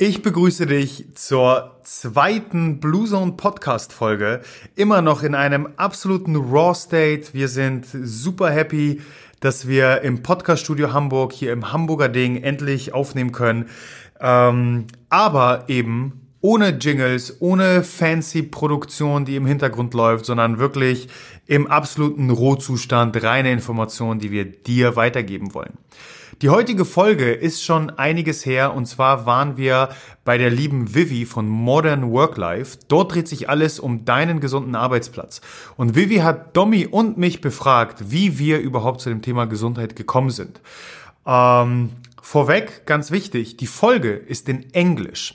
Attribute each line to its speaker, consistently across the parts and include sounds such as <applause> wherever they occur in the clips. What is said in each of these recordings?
Speaker 1: Ich begrüße dich zur zweiten Blue Zone Podcast Folge. Immer noch in einem absoluten Raw State. Wir sind super happy, dass wir im Podcast Studio Hamburg hier im Hamburger Ding endlich aufnehmen können. Ähm, aber eben ohne Jingles, ohne fancy Produktion, die im Hintergrund läuft, sondern wirklich im absoluten Rohzustand, reine Informationen, die wir dir weitergeben wollen. Die heutige Folge ist schon einiges her und zwar waren wir bei der lieben Vivi von Modern Work Life. Dort dreht sich alles um deinen gesunden Arbeitsplatz. Und Vivi hat Domi und mich befragt, wie wir überhaupt zu dem Thema Gesundheit gekommen sind. Ähm, vorweg, ganz wichtig, die Folge ist in Englisch.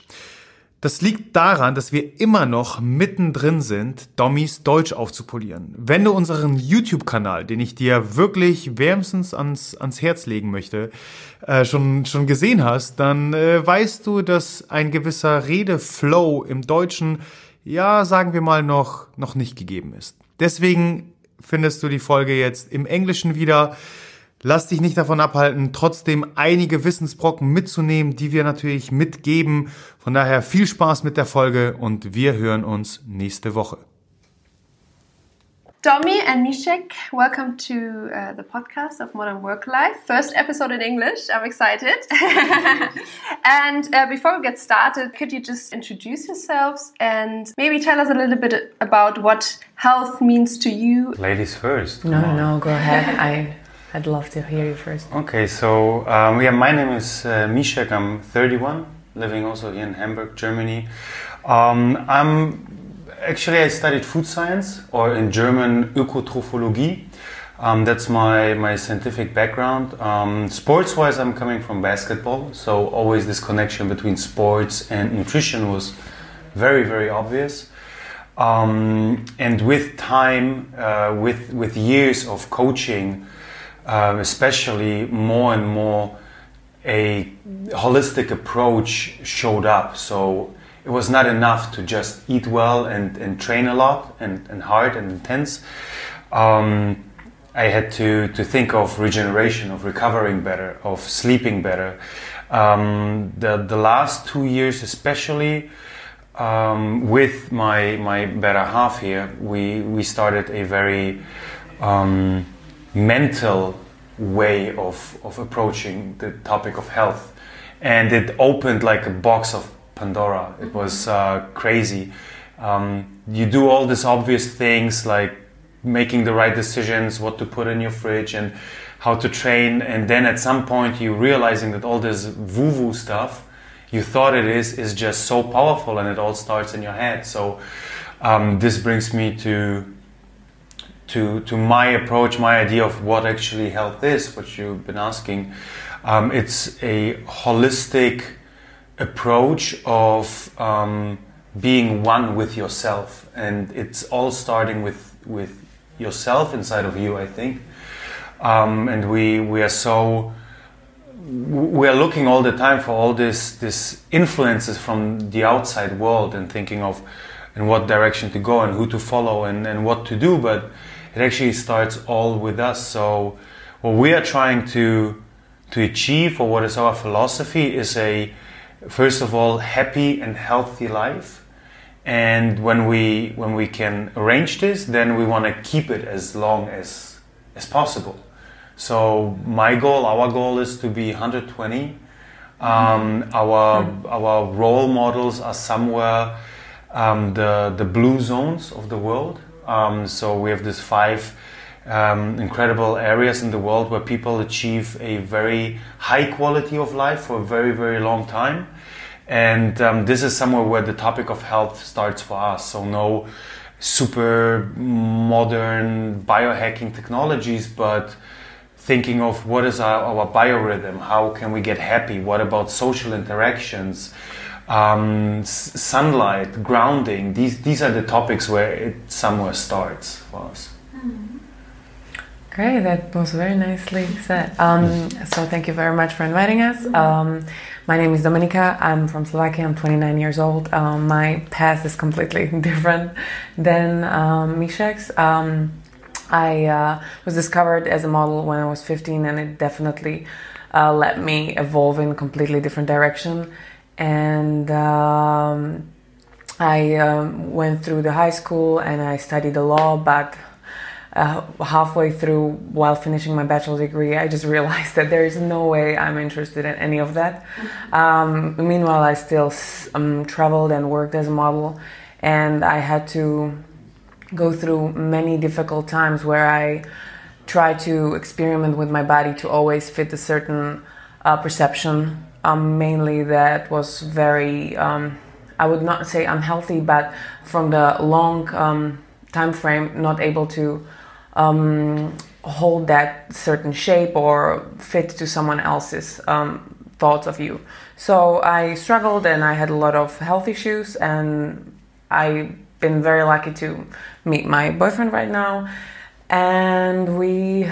Speaker 1: Das liegt daran, dass wir immer noch mittendrin sind, Dommys Deutsch aufzupolieren. Wenn du unseren YouTube-Kanal, den ich dir wirklich wärmstens ans, ans Herz legen möchte, äh, schon, schon gesehen hast, dann äh, weißt du, dass ein gewisser Redeflow im Deutschen, ja, sagen wir mal, noch, noch nicht gegeben ist. Deswegen findest du die Folge jetzt im Englischen wieder. Lass dich nicht davon abhalten, trotzdem einige Wissensbrocken mitzunehmen, die wir natürlich mitgeben. Von daher viel Spaß mit der Folge und wir hören uns nächste Woche.
Speaker 2: Domi and Mishek, welcome to uh, the podcast of Modern Work Life. First episode in English. I'm excited. <laughs> and uh, before we get started, could you just introduce yourselves and maybe tell us a little bit about what health means to you?
Speaker 3: Ladies first.
Speaker 4: No, no, go ahead. <laughs> I I'd love to hear you first.
Speaker 3: Okay, so um, yeah, my name is uh, Mishek. I'm 31, living also here in Hamburg, Germany. Um, I'm actually I studied food science, or in German Ökotrophologie. Um, that's my, my scientific background. Um, sports wise, I'm coming from basketball, so always this connection between sports and nutrition was very, very obvious. Um, and with time, uh, with, with years of coaching, um, especially more and more a holistic approach showed up. So it was not enough to just eat well and, and train a lot and, and hard and intense. Um, I had to, to think of regeneration, of recovering better, of sleeping better. Um, the, the last two years, especially um, with my, my better half here, we, we started a very um, mental way of, of approaching the topic of health. And it opened like a box of Pandora. It was uh, crazy. Um, you do all these obvious things like making the right decisions, what to put in your fridge, and how to train. And then at some point, you realizing that all this woo woo stuff you thought it is is just so powerful, and it all starts in your head. So um, this brings me to to, to my approach, my idea of what actually health is, what you've been asking. Um, it's a holistic approach of um, being one with yourself, and it's all starting with with yourself inside of you, I think. Um, and we we are so we are looking all the time for all this this influences from the outside world and thinking of in what direction to go and who to follow and, and what to do, but it actually starts all with us. So what we are trying to to achieve or what is our philosophy is a first of all happy and healthy life. And when we when we can arrange this, then we want to keep it as long as as possible. So my goal, our goal is to be 120. Um, our our role models are somewhere um, the the blue zones of the world Um, so we have these five um, incredible areas in the world where people achieve a very high quality of life for a very, very long time. And um, this is somewhere where the topic of health starts for us. So no super modern biohacking technologies, but thinking of what is our, our biorhythm, how can we get happy, what about social interactions, um, s- sunlight, grounding. These these are the topics where it somewhere starts for us.
Speaker 4: Great, that was very nicely said. Um, so thank you very much for inviting us. Um, my name is Dominika. I'm from Slovakia. I'm 29 years old. Um, my past is completely <laughs> different than um, Mishek's. Um, I uh, was discovered as a model when I was 15, and it definitely uh, let me evolve in a completely different direction. And um, I um, went through the high school and I studied the law, but uh, halfway through, while finishing my bachelor degree, I just <laughs> realized that there is no way I'm interested in any of that. Um, meanwhile, I still um, traveled and worked as a model, and I had to go through many difficult times where I tried to experiment with my body to always fit a certain uh, perception. Um, mainly, that was very, um, I would not say unhealthy, but from the long um, time frame, not able to um, hold that certain shape or fit to someone else's um, thoughts of you. So I struggled and I had a lot of health issues, and I've been very lucky to meet my boyfriend right now, and we.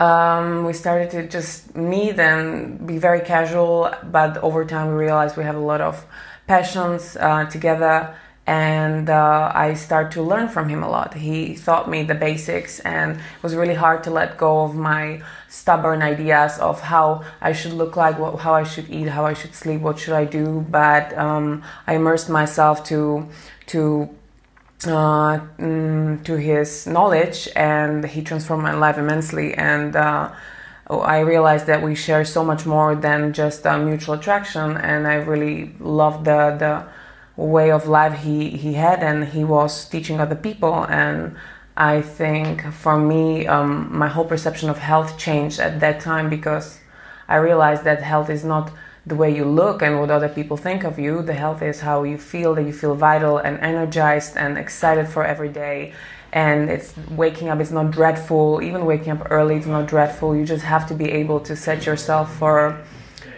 Speaker 4: Um, we started to just meet and be very casual, but over time we realized we have a lot of passions uh, together and uh, I start to learn from him a lot. He taught me the basics, and it was really hard to let go of my stubborn ideas of how I should look like, what, how I should eat, how I should sleep, what should I do. But um, I immersed myself to to uh, mm, to his knowledge, and he transformed my life immensely. And uh, I realized that we share so much more than just a mutual attraction, and I really loved the the way of life he, he had. And he was teaching other people. And i think for me um, my whole perception of health changed at that time because i realized that health is not the way you look and what other people think of you the health is how you feel that you feel vital and energized and excited for every day. And it's waking up it's not dreadful. Even waking up early it's not dreadful. You just have to be able to set yourself for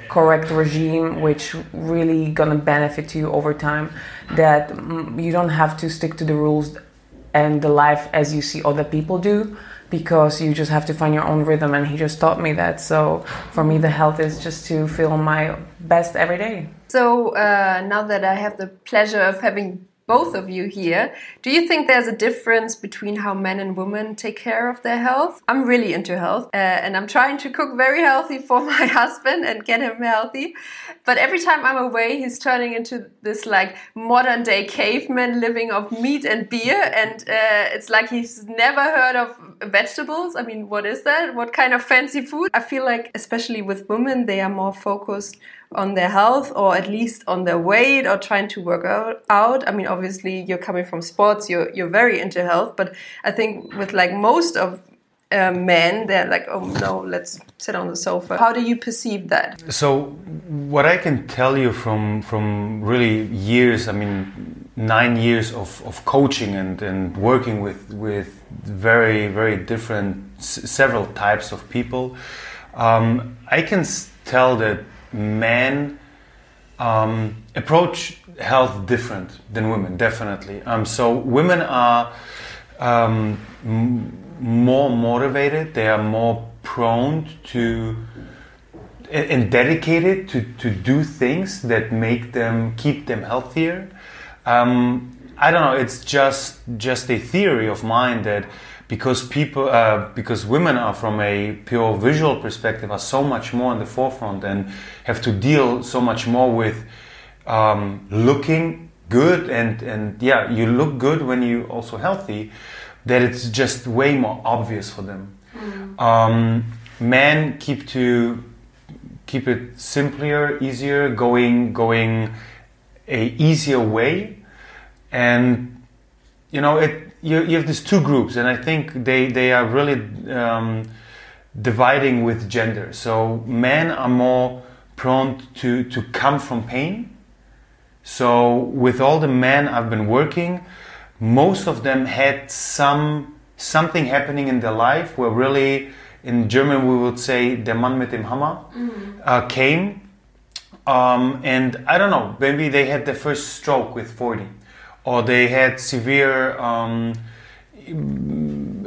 Speaker 4: correct regime which really gonna benefit you over time that mm, you don't have to stick to the rules and the life as you see other people do because you just have to find your own rhythm and he just taught me that. So for me the health is just to feel my best every day.
Speaker 2: So uh, now that i have the pleasure of having both of you here. Do you think there's a difference between how men and women take care of their health? I'm really into health uh, and I'm trying to cook very healthy for <laughs> my husband and get him healthy. But every time I'm away, he's turning into this like modern day caveman living off meat and beer. And uh, it's like he's never heard of vegetables. I mean, what is that? What kind of fancy food? I feel like, especially with women, they are more focused on their health or at least on their weight or trying to work out. I mean, obviously you're coming from sports, you're you're very into health, but I think with like most of uh, men, they're like, oh no, let's sit on the sofa. How do you perceive that?
Speaker 3: So, what I can tell you from from really years, I mean, nine years of, of coaching and, and working with with very very different several types of people, um, I can tell that men um, approach health different than women, definitely. Um, so women are um, more motivated. They are more prone to and dedicated to, to do things that make them keep them healthier. Um, I don't know. It's just just a theory of mine that because people uh, because women are from a pure visual perspective are so much more in the forefront and have to deal so much more with um, looking good and and yeah you look good when you also healthy that it's just way more obvious for them mm. um, men keep to keep it simpler easier going going a easier way and you know, it you, you have these two groups, and I think they they are really um, dividing with gender. So men are more prone to to come from pain. So with all the men I've been working, most of them had some something happening in their life where really in German we would say der Mann mit dem Hammer uh, came. Um, and I don't know, maybe they had their first stroke with 40, or they had severe um,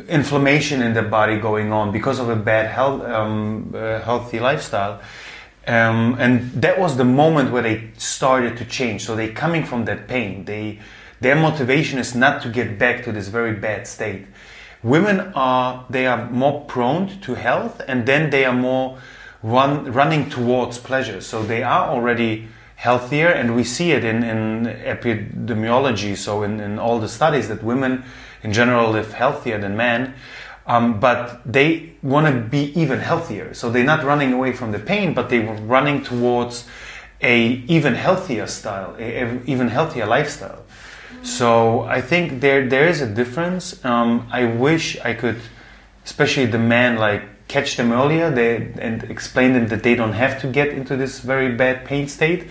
Speaker 3: inflammation in their body going on because of a bad health, um, uh, healthy lifestyle. Um, and that was the moment where they started to change. So they coming from that pain. They, their motivation is not to get back to this very bad state. Women are they are more prone to health, and then they are more run, running towards pleasure. So they are already healthier, and we see it in, in epidemiology. So in, in all the studies that women in general live healthier than men. Um, but they want to be even healthier. So they're not running away from the pain, but they're running towards a even healthier style, a, a even healthier lifestyle. So I think there there is a difference. Um, I wish I could, especially the men, like catch them earlier they, and explain them that they don't have to get into this very bad pain state.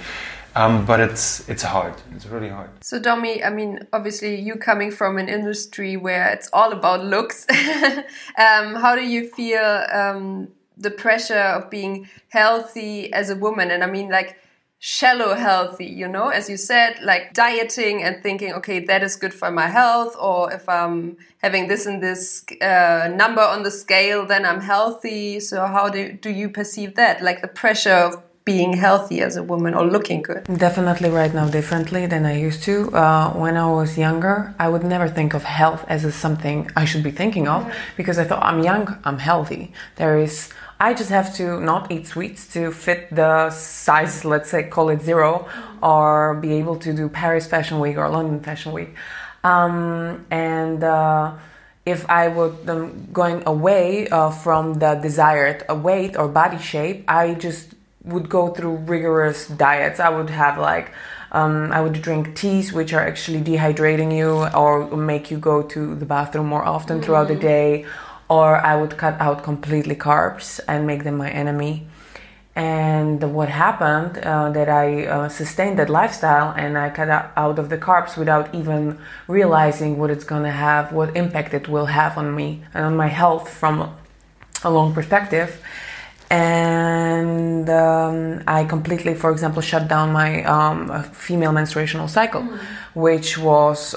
Speaker 3: Um, but it's it's hard. It's really hard.
Speaker 2: So, Domi, I mean, obviously, you coming from an industry where it's all about looks, <laughs> um, how do you feel um, the pressure of being healthy as a woman? And I mean, like shallow healthy, you know, as you said, like dieting and thinking, okay, that is good for my health, or if I'm having this and this uh, number on the scale, then I'm healthy. So, how do do you perceive that? Like the pressure of being healthy as a woman or looking good?
Speaker 4: Definitely right now differently than I used to. Uh, when I was younger, I would never think of health as something I should be thinking of because I thought I'm young, I'm healthy. There is, I just have to not eat sweets to fit the size, let's say, call it zero, or be able to do Paris Fashion Week or London Fashion Week. Um, and uh, if I would um, going away uh, from the desired weight or body shape, I just would go through rigorous diets. I would have like um, I would drink teas, which are actually dehydrating you or make you go to the bathroom more often mm-hmm. throughout the day. Or I would cut out completely carbs and make them my enemy. And what happened uh, that I uh, sustained that lifestyle and I cut out of the carbs without even realizing what it's gonna have, what impact it will have on me and on my health from a long perspective and um, I completely, for example, shut down my um, female menstruational cycle, mm. which was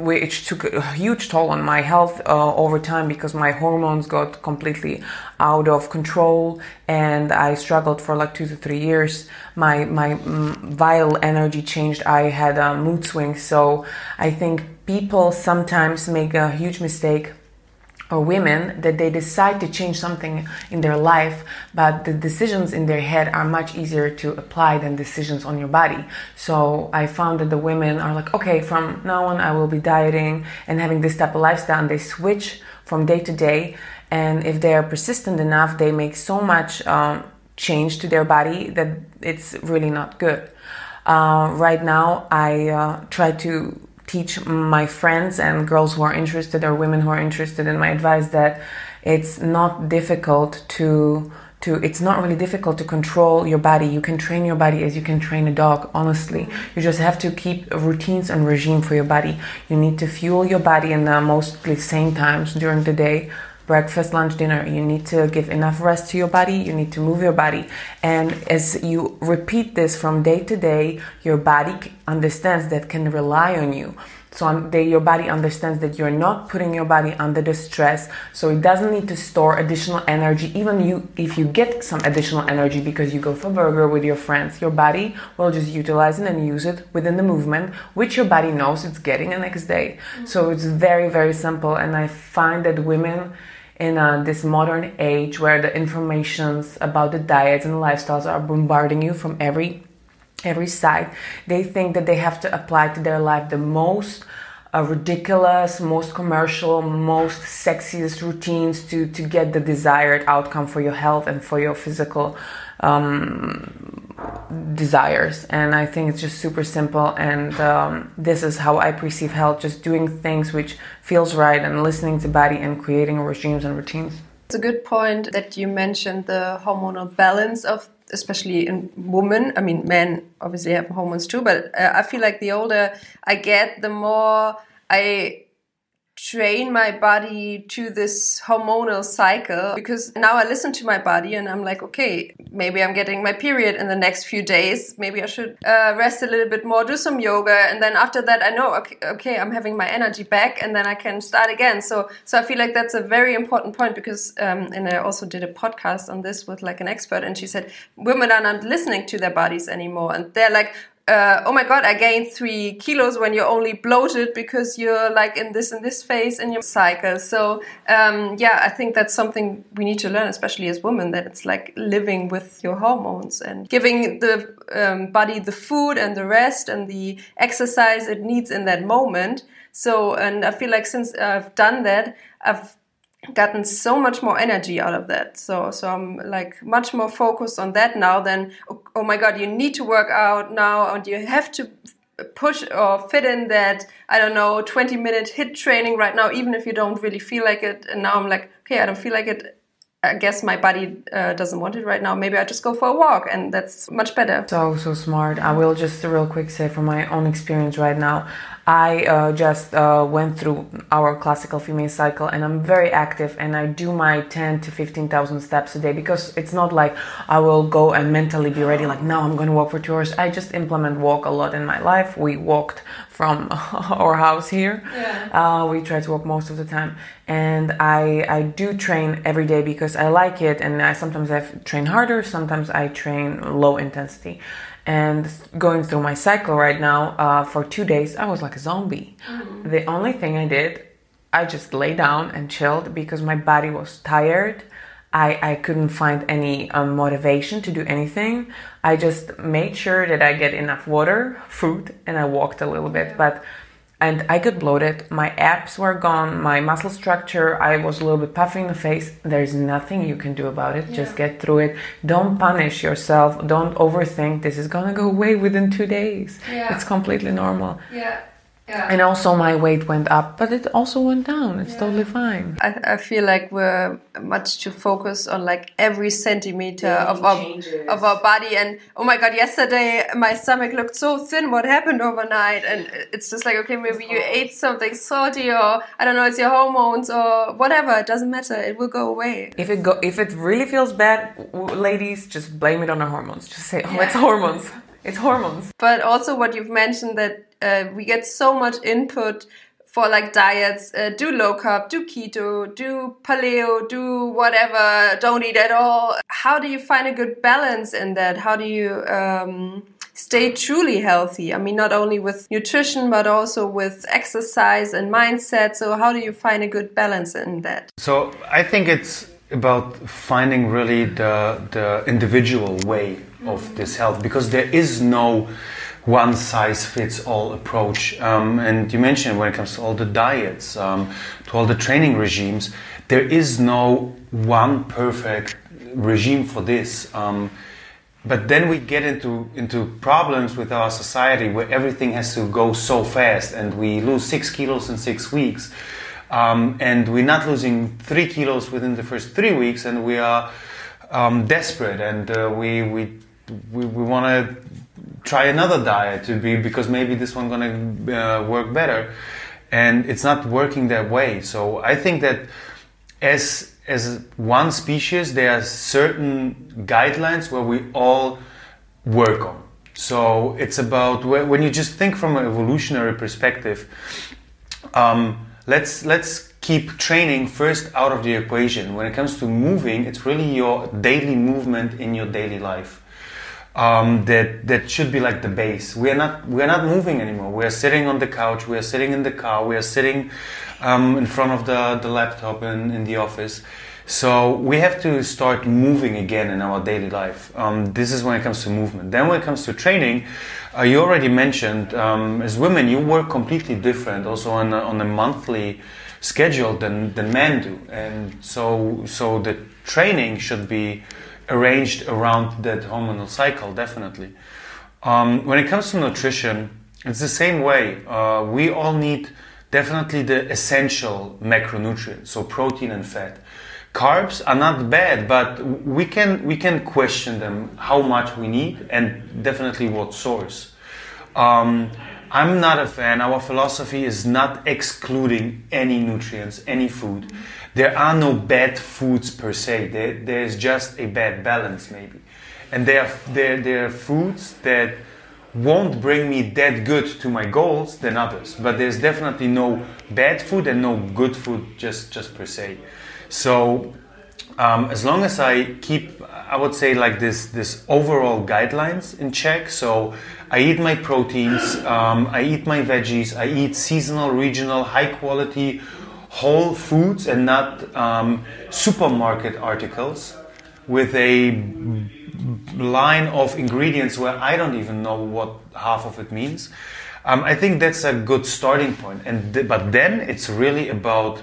Speaker 4: which took a huge toll on my health uh, over time because my hormones got completely out of control and I struggled for like two to three years. My my mm, vital energy changed. I had a mood swings. So I think people sometimes make a huge mistake or women that they decide to change something in their life, but the decisions in their head are much easier to apply than decisions on your body. So I found that the women are like, okay, from now on I will be dieting and having this type of lifestyle, and they switch from day to day. And if they are persistent enough, they make so much um, change to their body that it's really not good. Uh, right now, I uh, try to teach my friends and girls who are interested or women who are interested in my advice that it's not difficult to to it's not really difficult to control your body. You can train your body as you can train a dog honestly. You just have to keep routines and regime for your body. You need to fuel your body in the mostly same times during the day breakfast, lunch, dinner. You need to give enough rest to your body. You need to move your body. And as you repeat this from day to day, your body understands that can rely on you. So your body understands that you're not putting your body under the stress. So it doesn't need to store additional energy. Even you, if you get some additional energy because you go for burger with your friends, your body will just utilize it and use it within the movement, which your body knows it's getting the next day. Mm-hmm. So it's very, very simple. And I find that women in uh, this modern age where the informations about the diets and lifestyles are bombarding you from every every side. They think that they have to apply to their life the most uh, ridiculous most commercial most sexiest routines to to get the desired outcome for your health and for your physical um, desires. And I think it's just super simple. And um, this is how I perceive health just doing things which feels right and listening to body and creating regimes and routines.
Speaker 2: It's a good point that you mentioned the hormonal balance of especially in women. I mean, men obviously have hormones too, but uh, I feel like the older I get, the more I train my body to this hormonal cycle because now I listen to my body and I'm like, okay, maybe I'm getting my period in the next few days. Maybe I should uh, rest a little bit more, do some yoga, and then after that, I know, okay, okay, I'm having my energy back, and then I can start again. So, so I feel like that's a very important point because, um, and I also did a podcast on this with like an expert, and she said women are not listening to their bodies anymore, and they're like, uh, oh my god, I gained three kilos when you're only bloated because you're like in this and this phase in your cycle. So um, yeah, I think that's something we need to learn, especially as women, that it's like living with your hormones and giving the um, body the food and the rest and the exercise it needs in that moment. So, and I feel like since I've done that, I've gotten so much more energy out of that. So so I'm like much more focused on that now than oh, oh my god, you need to work out now and you have to push or fit in that I don't know 20 minute HIIT training right now even if you don't really feel like it and now I'm like okay I don't feel like it I guess my body uh, doesn't want it right now. Maybe I just go for a walk, and that's much better.
Speaker 4: So so smart. I will just real quick say from my own experience right now. I uh, just uh, went through our classical female cycle and I'm very active and I do my 10 to 15,000 steps a day because it's not like I will go and mentally be ready like now I'm going to walk for two hours. I just implement walk a lot in my life. We walked from <laughs> our house here. Yeah. Uh, we try to walk most of the time and I, I do train every day because I like it and I sometimes I train harder, sometimes I train low intensity and going through my cycle right now uh, for two days i was like a zombie. Mm-hmm. the only thing i did i just lay down and chilled because my body was tired. I, I couldn't find any um, motivation to do anything. I just made sure that i get enough water food and i walked a little bit. But and I got bloated. My abs were gone, my muscle structure, I was a little bit puffy in the face. There's nothing you can do about it. Yeah. Just get through it. Don't punish yourself. Don't overthink. This is gonna go away within two days. Yeah. It's completely normal.
Speaker 2: Yeah.
Speaker 4: Yeah. And also my weight went up, but it also went down. It's yeah. totally fine.
Speaker 2: I, I feel like we're much too focused on like every centimeter yeah, of our changes. of our body. And oh my god, yesterday my stomach looked so thin. What happened overnight? And it's just like okay, maybe you ate something salty, or I don't know, it's your hormones or whatever. It doesn't matter. It will go away.
Speaker 4: If it go if it really feels bad, ladies, just blame it on the hormones. Just say, oh, it's hormones. It's hormones.
Speaker 2: But also what you've mentioned that uh, we get so much input for like diets uh, do low carb do keto do paleo do whatever don't eat at all. How do you find a good balance in that? How do you um, stay truly healthy? I mean not only with nutrition but also with exercise and mindset. So how do you find a good balance in that?
Speaker 3: So i think it's about finding really the the individual way of this health because there is no one size fits all approach. Um, and you mentioned when it comes to all the diets, um, to all the training regimes, there is no one perfect regime for this. Um, but then we get into into problems with our society where everything has to go so fast, and we lose six kilos in six weeks, um, and we're not losing three kilos within the first three weeks, and we are um, desperate, and uh, we we we, we want to try another diet to be because maybe this one gonna uh, work better. And it's not working that way. So i think that as as one species there are certain guidelines where we all work on. So it's about when you just think from an evolutionary perspective um, let's let's keep training first out of the equation. When it comes to moving it's really your daily movement in your daily life um, that that should be like the base. We are not we are not moving anymore. We are sitting on the couch. We are sitting in the car. We are sitting um, in front of the the laptop in, in the office. So we have to start moving again in our daily life. Um, this is when it comes to movement. Then when it comes to training, uh, you already mentioned um, as women you work completely different, also on a, on a monthly schedule than than men do, and so so the training should be arranged around that hormonal cycle, definitely. Um, when it comes to nutrition, it's the same way. Uh, we all need definitely the essential macronutrients, so protein and fat. Carbs are not bad, but we can we can question them how much we need and definitely what source. Um, I'm not a fan. Our philosophy is not excluding any nutrients, any food. There are no bad foods per se. There, there's just a bad balance, maybe. And there are, there, there are foods that won't bring me that good to my goals than others. But there's definitely no bad food and no good food just, just per se. So um, as long as I keep, I would say like this, this overall guidelines in check. So I eat my proteins, um, I eat my veggies, I eat seasonal, regional, high quality, whole foods and not um, supermarket articles with a line of ingredients where I don't even know what half of it means. Um, I think that's a good starting point. And th- but then it's really about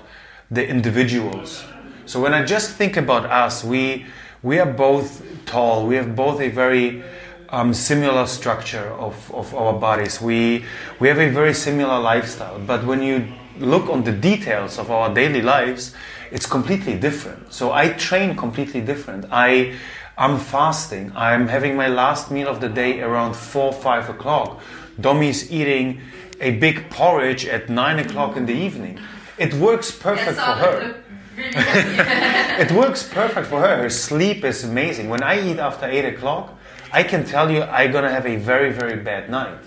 Speaker 3: the individuals. So when I just think about us, we we are both tall. We have both a very um, similar structure of, of our bodies. We, we have a very similar lifestyle, but when you look on the details of our daily lives, it's completely different. So I train completely different. I, I'm fasting. I'm having my last meal of the day around four, five o'clock. Domi's eating a big porridge at nine o'clock in the evening. It works perfect for her. <laughs> it works perfect for her. Her sleep is amazing. When I eat after eight o'clock, I can tell you I'm gonna have a very, very bad night.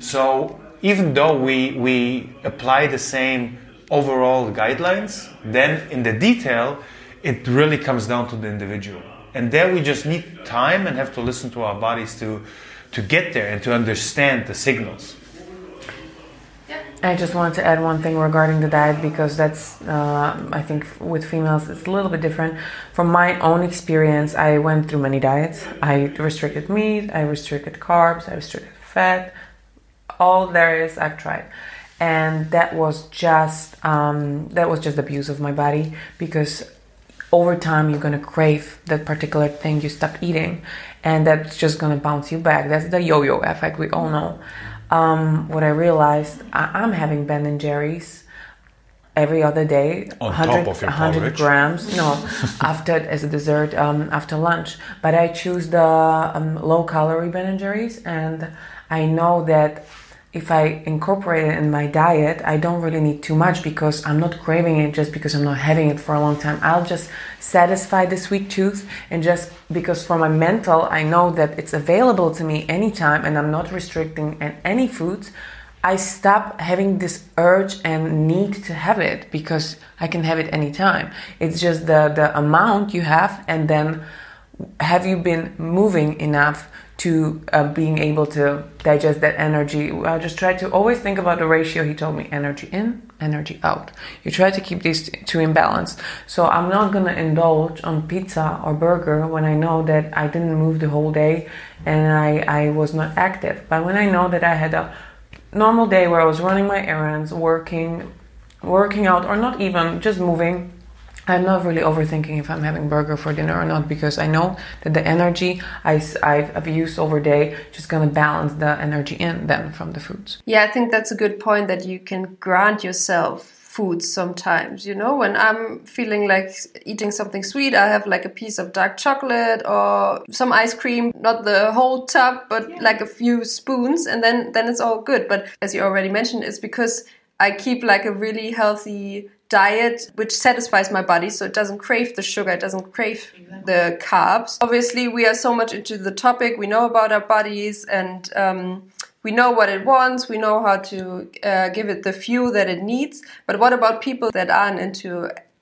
Speaker 3: So even though we, we apply the same overall guidelines, then in the detail, it really comes down to the individual. And there we just need time and have to listen to our bodies to, to get there and to understand the signals.
Speaker 4: I just wanted to add one thing regarding the diet because that's, uh, I think, with females it's a little bit different. From my own experience, I went through many diets. I restricted meat, I restricted carbs, I restricted fat. All there is, I've tried, and that was just um, that was just abuse of my body because over time you're gonna crave that particular thing you stop eating, and that's just gonna bounce you back. That's the yo-yo effect we all know um, what I realized, I, am having Ben and Jerry's every other day.
Speaker 1: On 100, top of your 100
Speaker 4: grams. No, <laughs> after as a dessert um, after lunch. But I choose the um, low calorie Ben and Jerry's, and I know that if I incorporate it in my diet, I don't really need too much because I'm not craving it just because I'm not having it for a long time. I'll just satisfy the sweet tooth and just because for my mental, I know that it's available to me anytime and I'm not restricting any foods. I stop having this urge and need to have it because I can have it anytime. It's just the, the amount you have and then have you been moving enough to uh, being able to digest that energy. I just try to always think about the ratio. He told me energy in, energy out. You try to keep these two in balance. So I'm not gonna indulge on pizza or burger when I know that I didn't move the whole day and I, I was not active. But when I know that I had a normal day where I was running my errands, working, working out, or not even just moving I'm not really overthinking if I'm having burger for dinner or not because I know that the energy I, I've used over day just gonna balance the energy in then from the foods.
Speaker 2: Yeah, I think that's a good point that you can grant yourself foods sometimes. You know, when I'm feeling like eating something sweet, I have like a piece of dark chocolate or some ice cream, not the whole tub, but yeah. like a few spoons, and then then it's all good. But as you already mentioned, it's because I keep like a really healthy diet which satisfies my body so it doesn't crave the sugar it doesn't crave the carbs. Obviously we are so much into the topic we know about our bodies and um, we know what it wants we know how to uh, give it the fuel that it needs but what about people that aren't into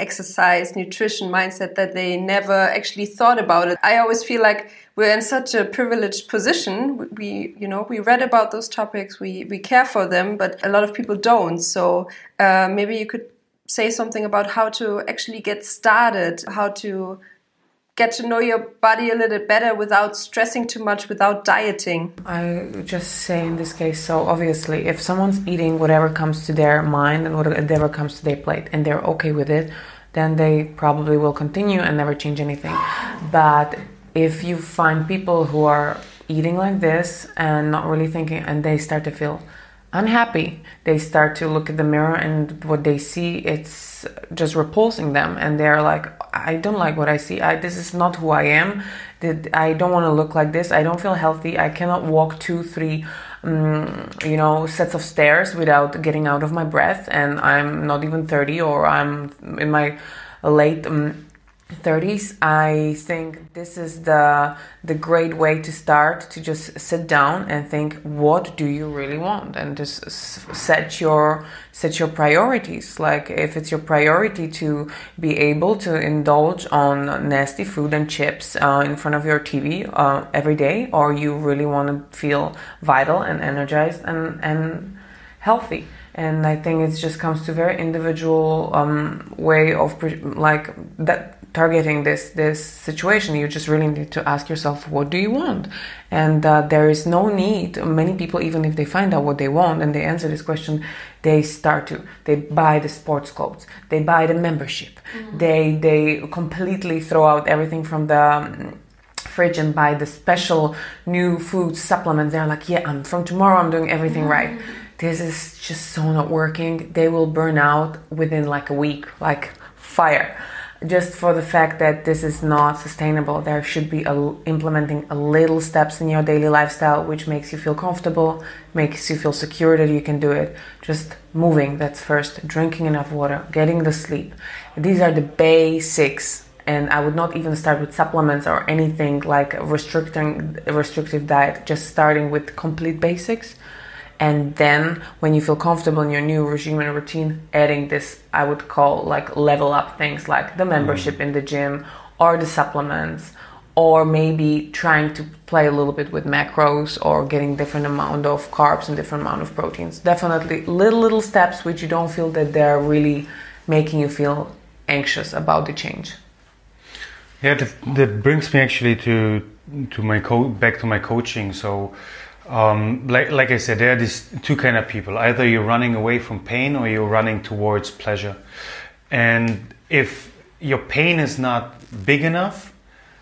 Speaker 2: exercise nutrition mindset that they never actually thought about it? I always feel like we're in such a privileged position. We you know we read about those topics we we care for them but a lot of people don't. So uh, maybe you could say something about how to actually get started, how to get to know your body a little better without stressing too much, without dieting?
Speaker 4: I just say in this case, so obviously, if someone's eating whatever comes to their mind and whatever comes to their plate and they're okay with it, then they probably will continue and never change anything. But if you find people who are eating like this and not really thinking, and they start to feel unhappy, they start to look at the mirror and what they see, it's just repulsing them, and they're like, I don't like what I see. I, this is not who I am. I don't want to look like this. I don't feel healthy. I cannot walk two, three, um, you know, sets of stairs without getting out of my breath. And I'm not even 30 or I'm in my late um, 30s i think this is the the great way to start to just sit down and think what do you really want? And just set your set your priorities. Like if it's your priority to be able to indulge on nasty food and chips uh, in front of your tv uh, every day or you really want to feel vital and energized and and healthy. And i think it just comes to very individual um, way of like that targeting this this situation you just really need to ask yourself what do you want? And uh, there is no need many people even if they find out what they want and they answer this question they start to they buy the sports clothes they buy the membership. Mm-hmm. they they completely throw out everything from the um, fridge and buy the special new food supplements. They're like yeah i'm from tomorrow i'm doing everything mm-hmm. right this is just so not working. They will burn out within like a week like fire just for the fact that this is not sustainable there should be a, implementing a little steps in your daily lifestyle which makes you feel comfortable makes you feel secure that you can do it. Just moving that's first drinking enough water getting the sleep. These are the basics and i would not even start with supplements or anything like restricting restrictive diet just starting with complete basics and then when you feel comfortable in your new regime and routine adding this i would call like level up things like the membership in the gym or the supplements or maybe trying to play a little bit with macros or getting different amount of carbs and different amount of proteins. Definitely little little steps which you don't feel that they're really making you feel anxious about the change.
Speaker 3: Yeah that, that brings me actually to to my co- back to my coaching. So um, like, like I said, there are these two kind of people. Either you're running away from pain or you're running towards pleasure. And if your pain is not big enough,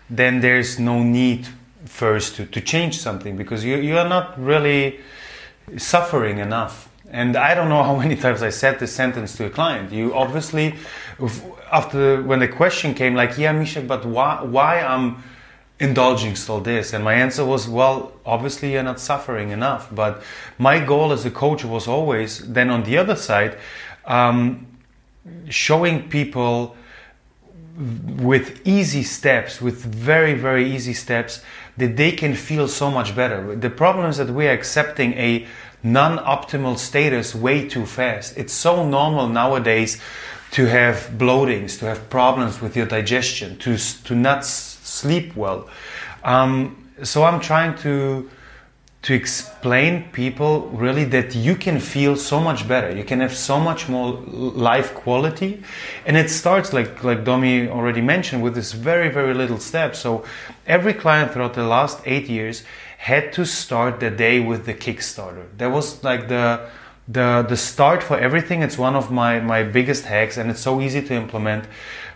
Speaker 3: then there's no need first to, to change something because you, you are not really suffering enough. And I don't know how <laughs> many times I said this sentence to a client. You obviously, after when the question came, like, yeah, Misha, but why, why I'm indulging still this? And my answer was, well, obviously you're not suffering enough. But my goal as a coach was always then on the other side, um, showing people with easy steps, with very, very easy steps, that they can feel so much better. The problem is that we are accepting a non optimal status way too fast. It's so normal nowadays to have bloatings, to have problems with your digestion, to, to not sleep well. Um, so I'm trying to to explain people really that you can feel so much better. You can have so much more life quality. And it starts like like domi already mentioned with this very very little step. So every client throughout the last eight years had to start the day with the kickstarter. That was like the the the start for everything. It's one of my my biggest hacks and it's so easy to implement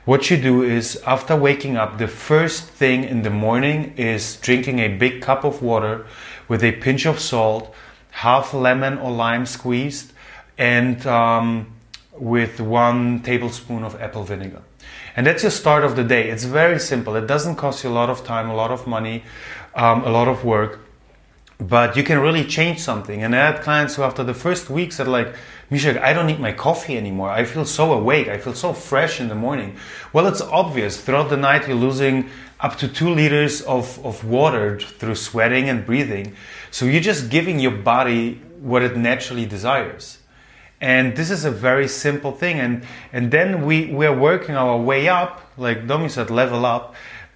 Speaker 3: what you do is, after waking up, the first thing in the morning is drinking a big cup of water with a pinch of salt, half lemon or lime squeezed, and um, with one tablespoon of apple vinegar. And that's your start of the day. It's very simple. It doesn't cost you a lot of time, a lot of money, um, a lot of work, but you can really change something. And I had clients who, after the first week, said like, Misha, I don't need my coffee anymore. I feel so awake. I feel so fresh in the morning. Well, it's obvious. Throughout the night, you're losing up to two liters of, of water through sweating and breathing. So you're just giving your body what it naturally desires. And this is a very simple thing. And, and then we, we're working our way up, like Domi said, level up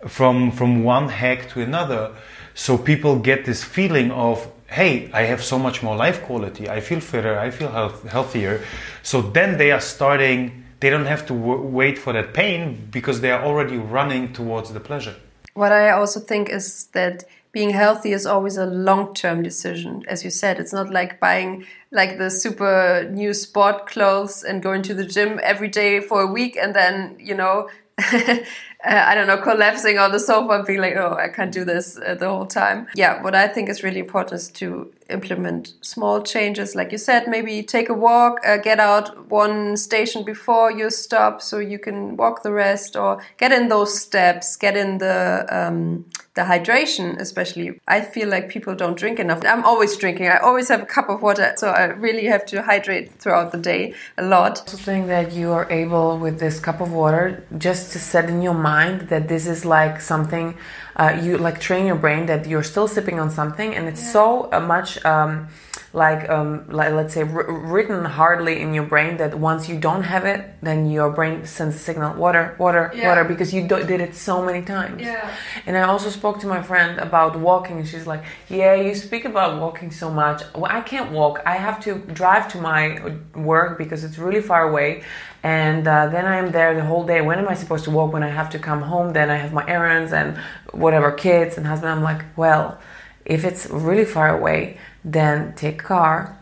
Speaker 3: from, from one hack to another. So people get this feeling of hey, I have so much more life quality. I feel fitter. I feel health, healthier. So then they are starting. They don't have to w- wait for that pain because they are already running towards the pleasure.
Speaker 2: What I also think is that being healthy is always a long-term decision. As you said, it's not like buying like the super new sport clothes and going to the gym every day for a week and then, you know, <laughs> Uh, I don't know, collapsing on the sofa and being like, oh, I can't do this uh, the whole time. Yeah, what I think is really important is to implement small changes. Like you said, maybe take a walk, uh, get out one station before you stop so you can walk the rest, or get in those steps, get in the um, the hydration, especially. I feel like people don't drink enough. I'm always drinking. I always have a cup of water, so I really have to hydrate throughout the day a lot.
Speaker 4: I think that you are able with this cup of water just to set in your mind that this is like something uh, you like train your brain that you're still sipping on something, and it's yeah. so uh, much. Um, like, um, like let's say written hardly in your brain that once you don't have it then your brain sends a signal water water yeah. water because you did it so many times.
Speaker 2: Yeah.
Speaker 4: and i also spoke to my friend about walking and she's like yeah you speak about walking so much. Well, i can't walk. I have to drive to my work because it's really far away and uh, then i'm there the whole day. When am i supposed to walk? When i have to come home then i have my errands and whatever kids and husband. I'm like well if it's really far away then take a car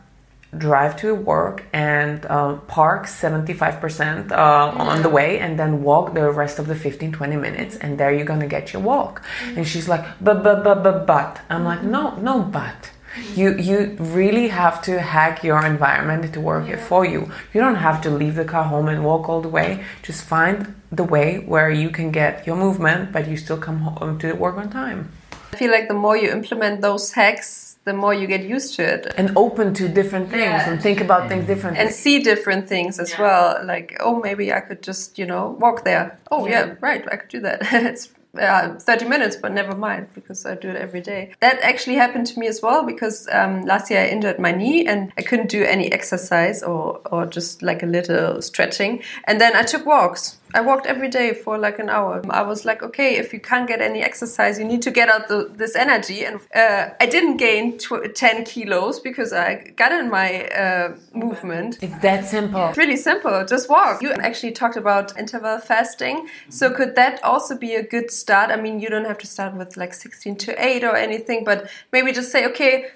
Speaker 4: drive to work and uh, park 75% uh, on the way and then walk the rest of the 15 20 minutes and there you're gonna get your walk mm-hmm. and she's like but but but but but i'm like no no but you you really have to hack your environment to work yeah. for you you don't have to leave the car home and walk all the way just find the way where you can get your movement but you still come home to work on time
Speaker 2: i feel like the more you implement those hacks the more you get used to it
Speaker 4: and open to different things yeah. and think about things differently
Speaker 2: and see different things as yeah. well like oh maybe i could just you know walk there oh yeah, yeah right i could do that <laughs> it's uh, 30 minutes, but never mind because I do it every day. That actually happened to me as well because um, last year I injured my knee and I couldn't do any exercise or, or just like a little stretching. And then I took walks I walked every day for like an hour. I was like, okay, if you can't get any exercise, you need to get out the, this energy. And uh, I didn't gain 10 kilos because I got in my uh, movement.
Speaker 4: It's that simple.
Speaker 2: It's really simple. Just walk. You actually talked about interval fasting. So could that also be a good start? I mean, you don't have to start with like 16 to 8 or anything, but maybe just say, okay,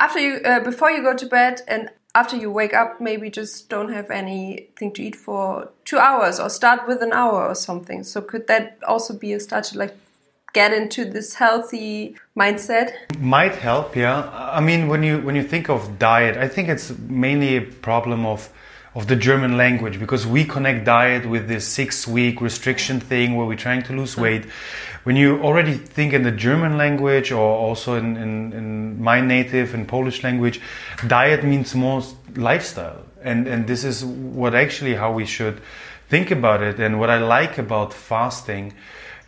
Speaker 2: after you, uh, before you go to bed and after you wake up, maybe just don't have anything to eat for two hours or start with an hour or something. So could that also be a start to like get into this healthy mindset?
Speaker 3: Might help, yeah. I mean, when you when you think of diet, I think it's mainly a problem of of the German language because we connect diet with this six week restriction thing where we're trying to lose mm-hmm. weight. When you already think in the German language or also in, in, in my native and Polish language, diet means more lifestyle. And, and this is what actually how we should think about it. And what I like about fasting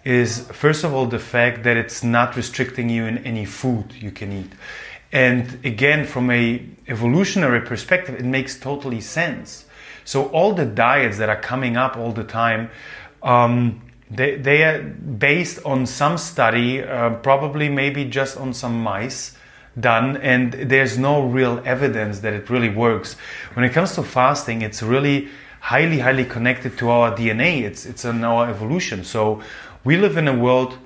Speaker 3: is, first of all, the fact that it's not restricting you in any food you can eat. And again, from a evolutionary perspective, it makes totally sense. So all the diets that are coming up all the time, um, they, they are based on some study, uh, probably maybe just on some mice done, and there's no real evidence that it really works. When it comes to fasting, it's really highly, highly connected to our DNA. It's it's in our evolution. So we live in a world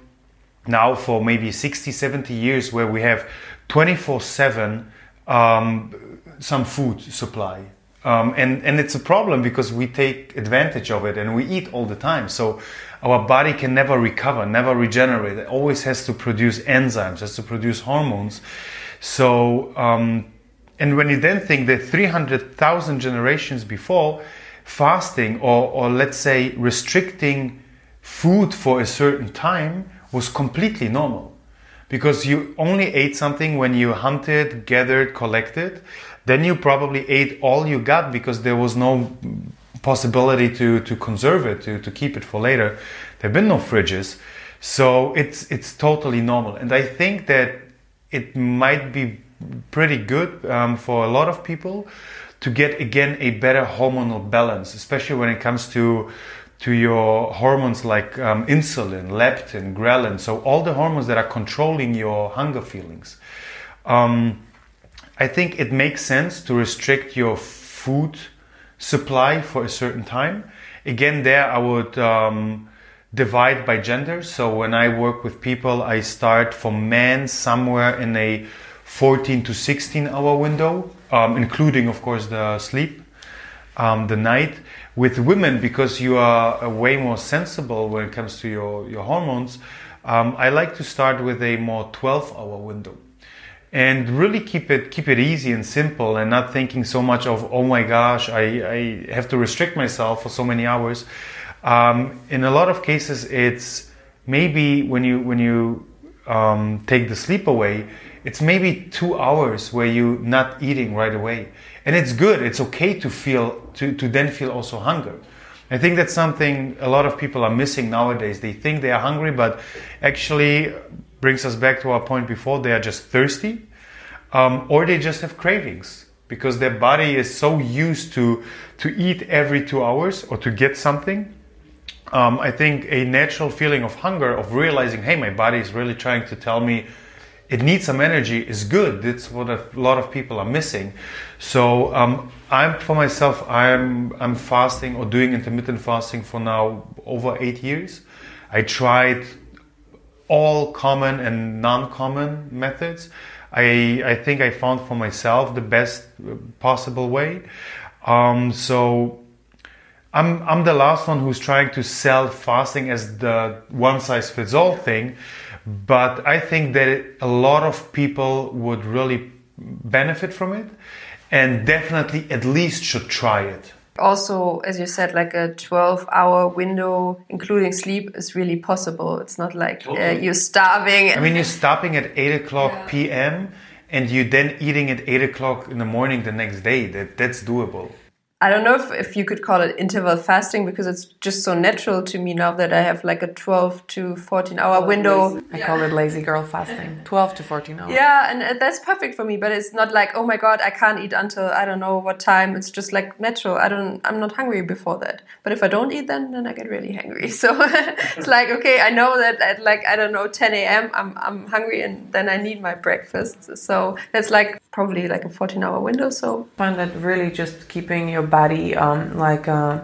Speaker 3: now for maybe 60, 70 years where we have 24 7 um, some food supply. Um, and, and it's a problem because we take advantage of it and we eat all the time. So our body can never recover, never regenerate. It always has to produce enzymes, has to produce hormones. So, um, and when you then think that 300,000 generations before, fasting or, or let's say restricting food for a certain time was completely normal because you only ate something when you hunted, gathered, collected. Then you probably ate all you got because there was no possibility to, to conserve it, to, to keep it for later. There have been no fridges. So it's, it's totally normal. And I think that it might be pretty good um, for a lot of people to get again a better hormonal balance, especially when it comes to to your hormones like um, insulin, leptin, ghrelin, so all the hormones that are controlling your hunger feelings. Um, I think it makes sense to restrict your food supply for a certain time. Again, there I would um, divide by gender. So when I work with people, I start for men somewhere in a 14 to 16 hour window, um, including, of course, the sleep um, the night. With women, because you are way more sensible when it comes to your, your hormones, um, I like to start with a more 12 hour window. And really keep it keep it easy and simple and not thinking so much of oh my gosh I, I have to restrict myself for so many hours. Um, in a lot of cases it's maybe when you when you um, take the sleep away it's maybe two hours where you not eating right away and it's good. It's okay to feel to, to then feel also hunger. I think that's something a lot of people are missing nowadays. They think they are hungry but actually brings us back to our point before they are just thirsty um, or they just have cravings because their body is so used to to eat every two hours or to get something. Um, i think a natural feeling of hunger of realizing hey my body is really trying to tell me it needs some energy is good that's what a lot of people are missing so um, i'm for myself i'm i'm fasting or doing intermittent fasting for now over eight years i tried all common and non-common methods. I, I think I found for myself the best possible way. Um, so I'm, I'm the last one who's trying to sell fasting as the one size fits all thing, but I think that a lot of people would really benefit from it and definitely at least should try it
Speaker 2: also, as you said, like a 12 hour window, including sleep, is really possible. It's not like uh, you're starving.
Speaker 3: I mean, you're stopping at 8 o'clock yeah. p.m. and you're then eating at 8 o'clock in the morning the next day. That, that's doable.
Speaker 2: I don't know if, if you could call it interval fasting because it's just so natural to me now that I have like a 12 to 14 hour window.
Speaker 4: I call it lazy girl fasting. <laughs> 12 to 14 hours.
Speaker 2: Yeah, and that's perfect for me, but it's not like, oh my god, I can't eat until I don't know what time. It's just like natural. I don't I'm not hungry before that. But if I don't eat then then I get really hungry. <laughs> So <laughs> it's like, okay, I know that at like I don't know 10 a.m. I'm I'm hungry and then I need my breakfast. So that's like probably like a 14 hour window. So
Speaker 4: I find that really just keeping your body um, like uh,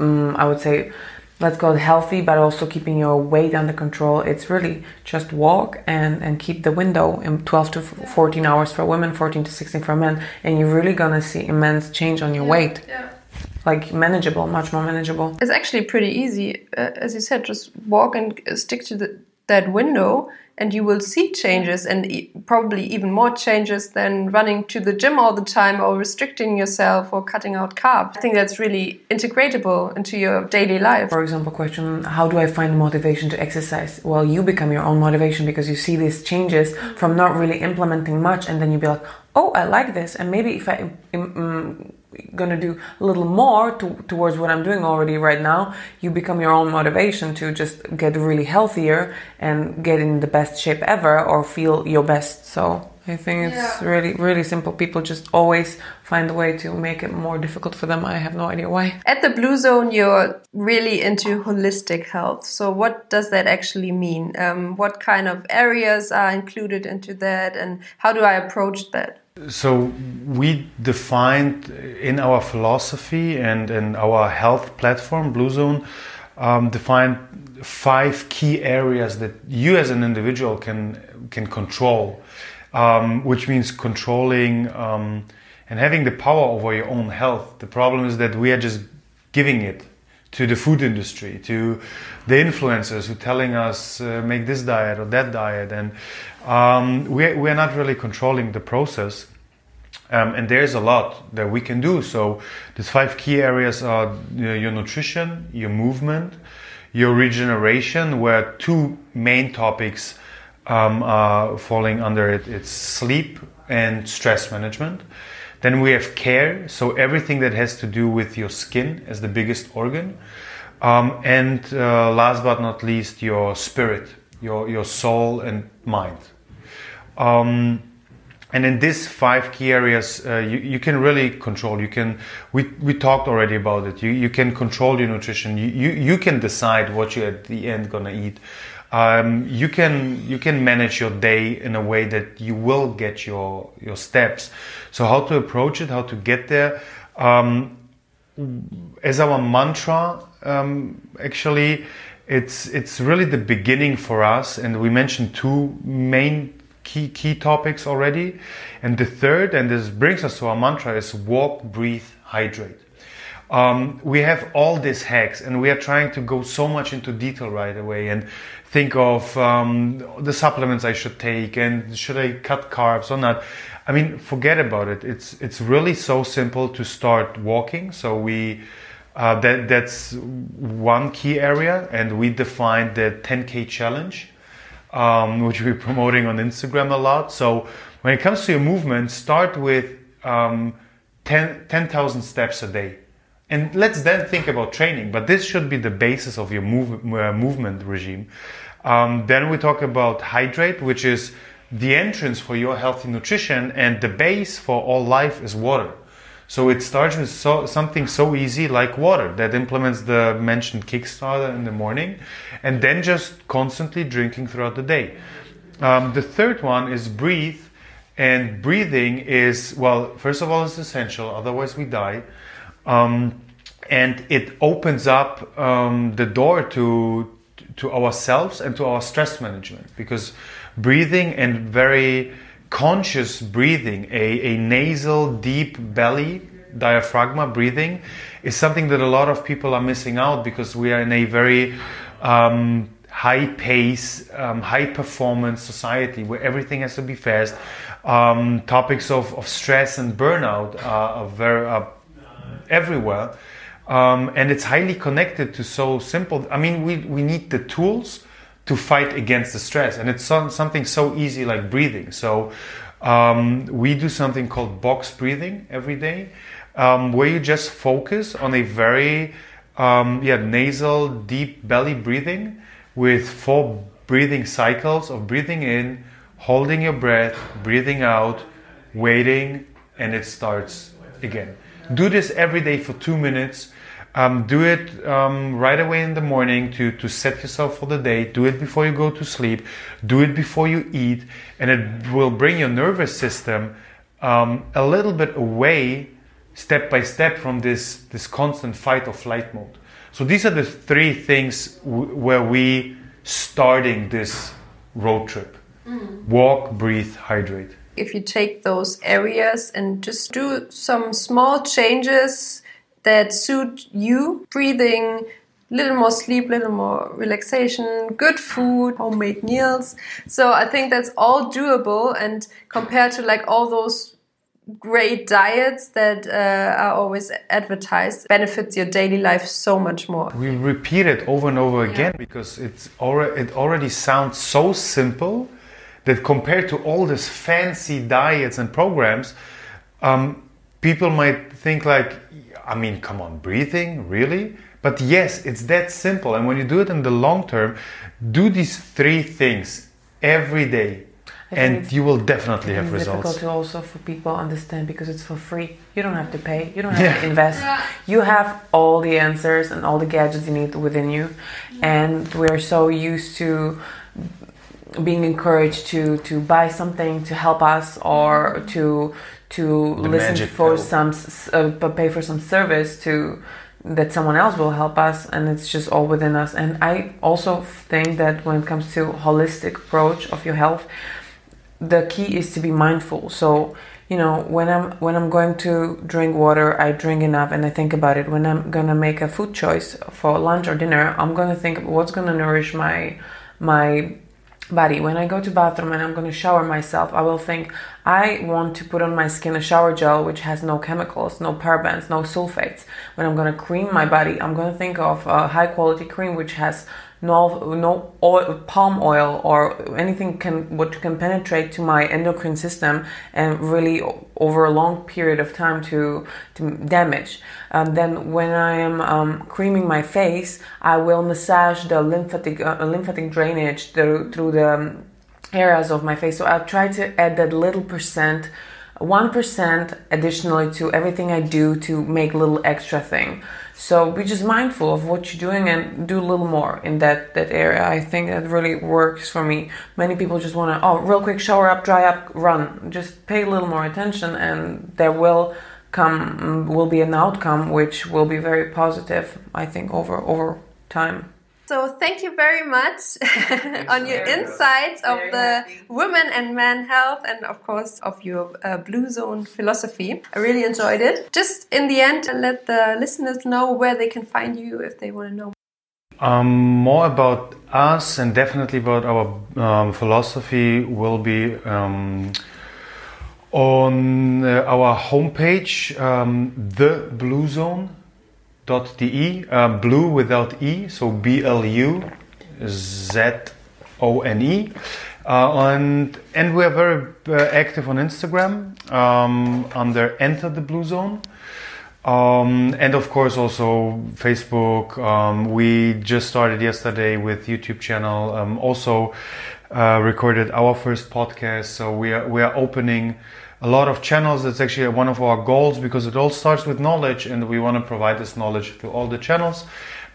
Speaker 4: um, I would say let's call it healthy but also keeping your weight under control. It's really just walk and and keep the window in 12 to 14 hours for women 14 to 16 for men and you're really gonna see immense change on your
Speaker 2: yeah,
Speaker 4: weight.
Speaker 2: yeah.
Speaker 4: like manageable much more manageable.
Speaker 2: It's actually pretty easy uh, as you said just walk and stick to the, that window and you will see changes and e probably even more changes than running to the gym all the time or restricting yourself or cutting out carbs. I think that's really integratable into your daily life.
Speaker 4: For example, question how do I find motivation to exercise? Well, you become your own motivation because you see these changes from not really implementing much and then you be like, oh, I like this, and maybe if I um, gonna do a little more to, towards what I'm doing already right now, you become your own motivation to just get really healthier and get in the best shape ever or feel your best. So I think it's yeah. really, really simple. People just always find a way to make it more difficult for them. I have no idea why.
Speaker 2: At the Blue Zone, you're really into holistic health. So, what does that actually mean? Um, what kind of areas are included into that, and how do I approach that?
Speaker 3: So we defined in our philosophy and in our health platform, Blue Zone, um, defined five key areas that you as an individual can can control, um, which means controlling um, and having the power over your own health. The problem is that we are just giving it to the food industry, to the influencers who telling us uh, make this diet or that diet, and um, we we are not really controlling the process. Um, and there's a lot that we can do. So these five key areas are your nutrition, your movement, your regeneration, where two main topics um, are falling under it. It's sleep and stress management. Then we have care, so everything that has to do with your skin as the biggest organ. Um, and uh, last but not least, your spirit, your, your soul and mind. Um, and in these five key areas, uh, you, you can really control. You can, we, we talked already about it. You, you can control your nutrition. You, you, you can decide what you're at the end gonna eat. Um, you can you can manage your day in a way that you will get your your steps. So how to approach it, how to get there. Um, as our mantra, um, actually, it's it's really the beginning for us, and we mentioned two main key key topics already. And the third, and this brings us to our mantra, is walk, breathe, hydrate. Um, we have all these hacks, and we are trying to go so much into detail right away and think of um, the supplements I should take and should I cut carbs or not. I mean, forget about it. It's it's really so simple to start walking. So we uh, that that's one key area, and we defined the 10k challenge, um, which we're <laughs> promoting on Instagram a lot. So when it comes to your movement, start with um, 10,000 steps a day. And let's then think about training, but this should be the basis of your move, uh, movement regime. Um, then we talk about hydrate, which is the entrance for your healthy nutrition, and the base for all life is water. So it starts with so, something so easy like water that implements the mentioned Kickstarter in the morning, and then just constantly drinking throughout the day. Um, the third one is breathe, and breathing is well, first of all, it's essential. Otherwise, we die. Um, and it opens up um, the door to to ourselves and to our stress management because breathing and very conscious breathing, a, a nasal, deep belly diaphragma breathing, is something that a lot of people are missing out because we are in a very um, high pace, um, high performance society where everything has to be fast. Um, topics of, of stress and burnout are, are very are everywhere. Um, and it's highly connected to so simple. I mean, we, we need the tools to fight against the stress. And it's something so easy like breathing. So um, we do something called box breathing every day, um, where you just focus on a very um, yeah nasal, deep belly breathing with four breathing cycles of breathing in, holding your breath, breathing out, waiting, and it starts again. Do this every day for two minutes um, do it um, right away in the morning to, to set yourself for the day. Do it before you go to sleep. Do it before you eat. And it will bring your nervous system um, a little bit away, step by step, from this, this constant fight or flight mode. So these are the three things w- where we starting this road trip. Mm. Walk, breathe, hydrate.
Speaker 2: If you take those areas and just do some small changes that suit you. Breathing, little more sleep, little more relaxation, good food, homemade meals. So I think that's all doable. And compared to like all those great diets that uh, are always advertised benefits your daily life so much more.
Speaker 3: We repeat it over and over again yeah. because it's already, it already sounds so simple that compared to all these fancy diets and programs, um, people might think like, I mean, come on, breathing, really? But yes, it's that simple. And when you do it in the long term, do these three things every day. And you will definitely have results.
Speaker 4: It's difficult to also for people understand because it's for free. You don't have to pay. You don't have yeah. to invest. Yeah. You have all the answers and all the gadgets you need within you. And we're so used to being encouraged to to buy something to help us or to to the listen for pill. some uh, pay for some service to that someone else will help us and it's just all within us. And i also think that when it comes to holistic approach of your health the key is to be mindful. So you know when i'm when i'm going to drink water i drink enough and i think about it. When i'm going to make a food choice for lunch or dinner i'm going to think what's going to nourish my my body when i go to bathroom and i'm going to shower myself i will think i want to put on my skin a shower gel which has no chemicals no parabens no sulfates when i'm going to cream my body i'm going to think of a high quality cream which has no no oil, palm oil or anything can what can penetrate to my endocrine system and really over a long period of time to to damage. And then when I am um, creaming my face, I will massage the lymphatic uh, lymphatic drainage through, through the um, areas of my face. So I try to add that little percent. 1% additionally to everything I do to make little extra thing. So be just mindful of what you're doing and do a little more in that that area. I think that really works for me. Many people just want to oh real quick shower up, dry up, run. Just pay a little more attention, and there will come will be an outcome which will be very positive. I think over over time.
Speaker 2: So thank you very much <laughs> on your insights of
Speaker 4: Very
Speaker 2: the
Speaker 4: happy.
Speaker 2: women and men health and of course of your uh, blue zone philosophy. I really enjoyed it. Just in the end, let the listeners know where they can find you if they want to know.
Speaker 3: Um, more about us and definitely about our um, philosophy will be um, on uh, our homepage, um, thebluzone.de, uh, blue without E, so B L U Z O N E. Uh, and and we are very uh, active on Instagram um, under Enter the Blue Zone. Um, and of course also Facebook. Um, we just started yesterday with YouTube channel. Um, also uh, recorded our first podcast. So we are we are opening a lot of channels. That's actually one of our goals because it all starts with knowledge, and we want to provide this knowledge to all the channels.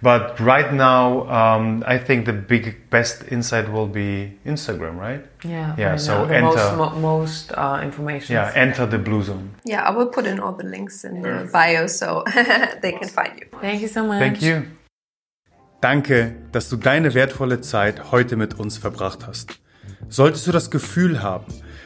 Speaker 3: But right now, um, I think the big best insight will be Instagram, right?
Speaker 4: Yeah.
Speaker 3: Yeah,
Speaker 4: right
Speaker 3: so
Speaker 4: the
Speaker 3: enter-
Speaker 4: most, mo- most uh, information.
Speaker 3: Yeah, enter the blue zone.
Speaker 2: Yeah, I will put in all the links in the bio so <laughs> they can find you.
Speaker 4: Thank you so much.
Speaker 3: Thank you.
Speaker 1: Danke, dass du deine wertvolle Zeit heute mit uns verbracht hast. Solltest du das Gefühl haben,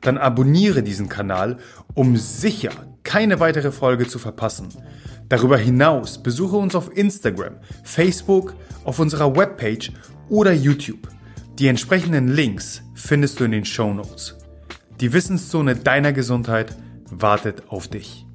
Speaker 1: dann abonniere diesen Kanal, um sicher keine weitere Folge zu verpassen. Darüber hinaus besuche uns auf Instagram, Facebook, auf unserer Webpage oder YouTube. Die entsprechenden Links findest du in den Show Notes. Die Wissenszone deiner Gesundheit wartet auf dich.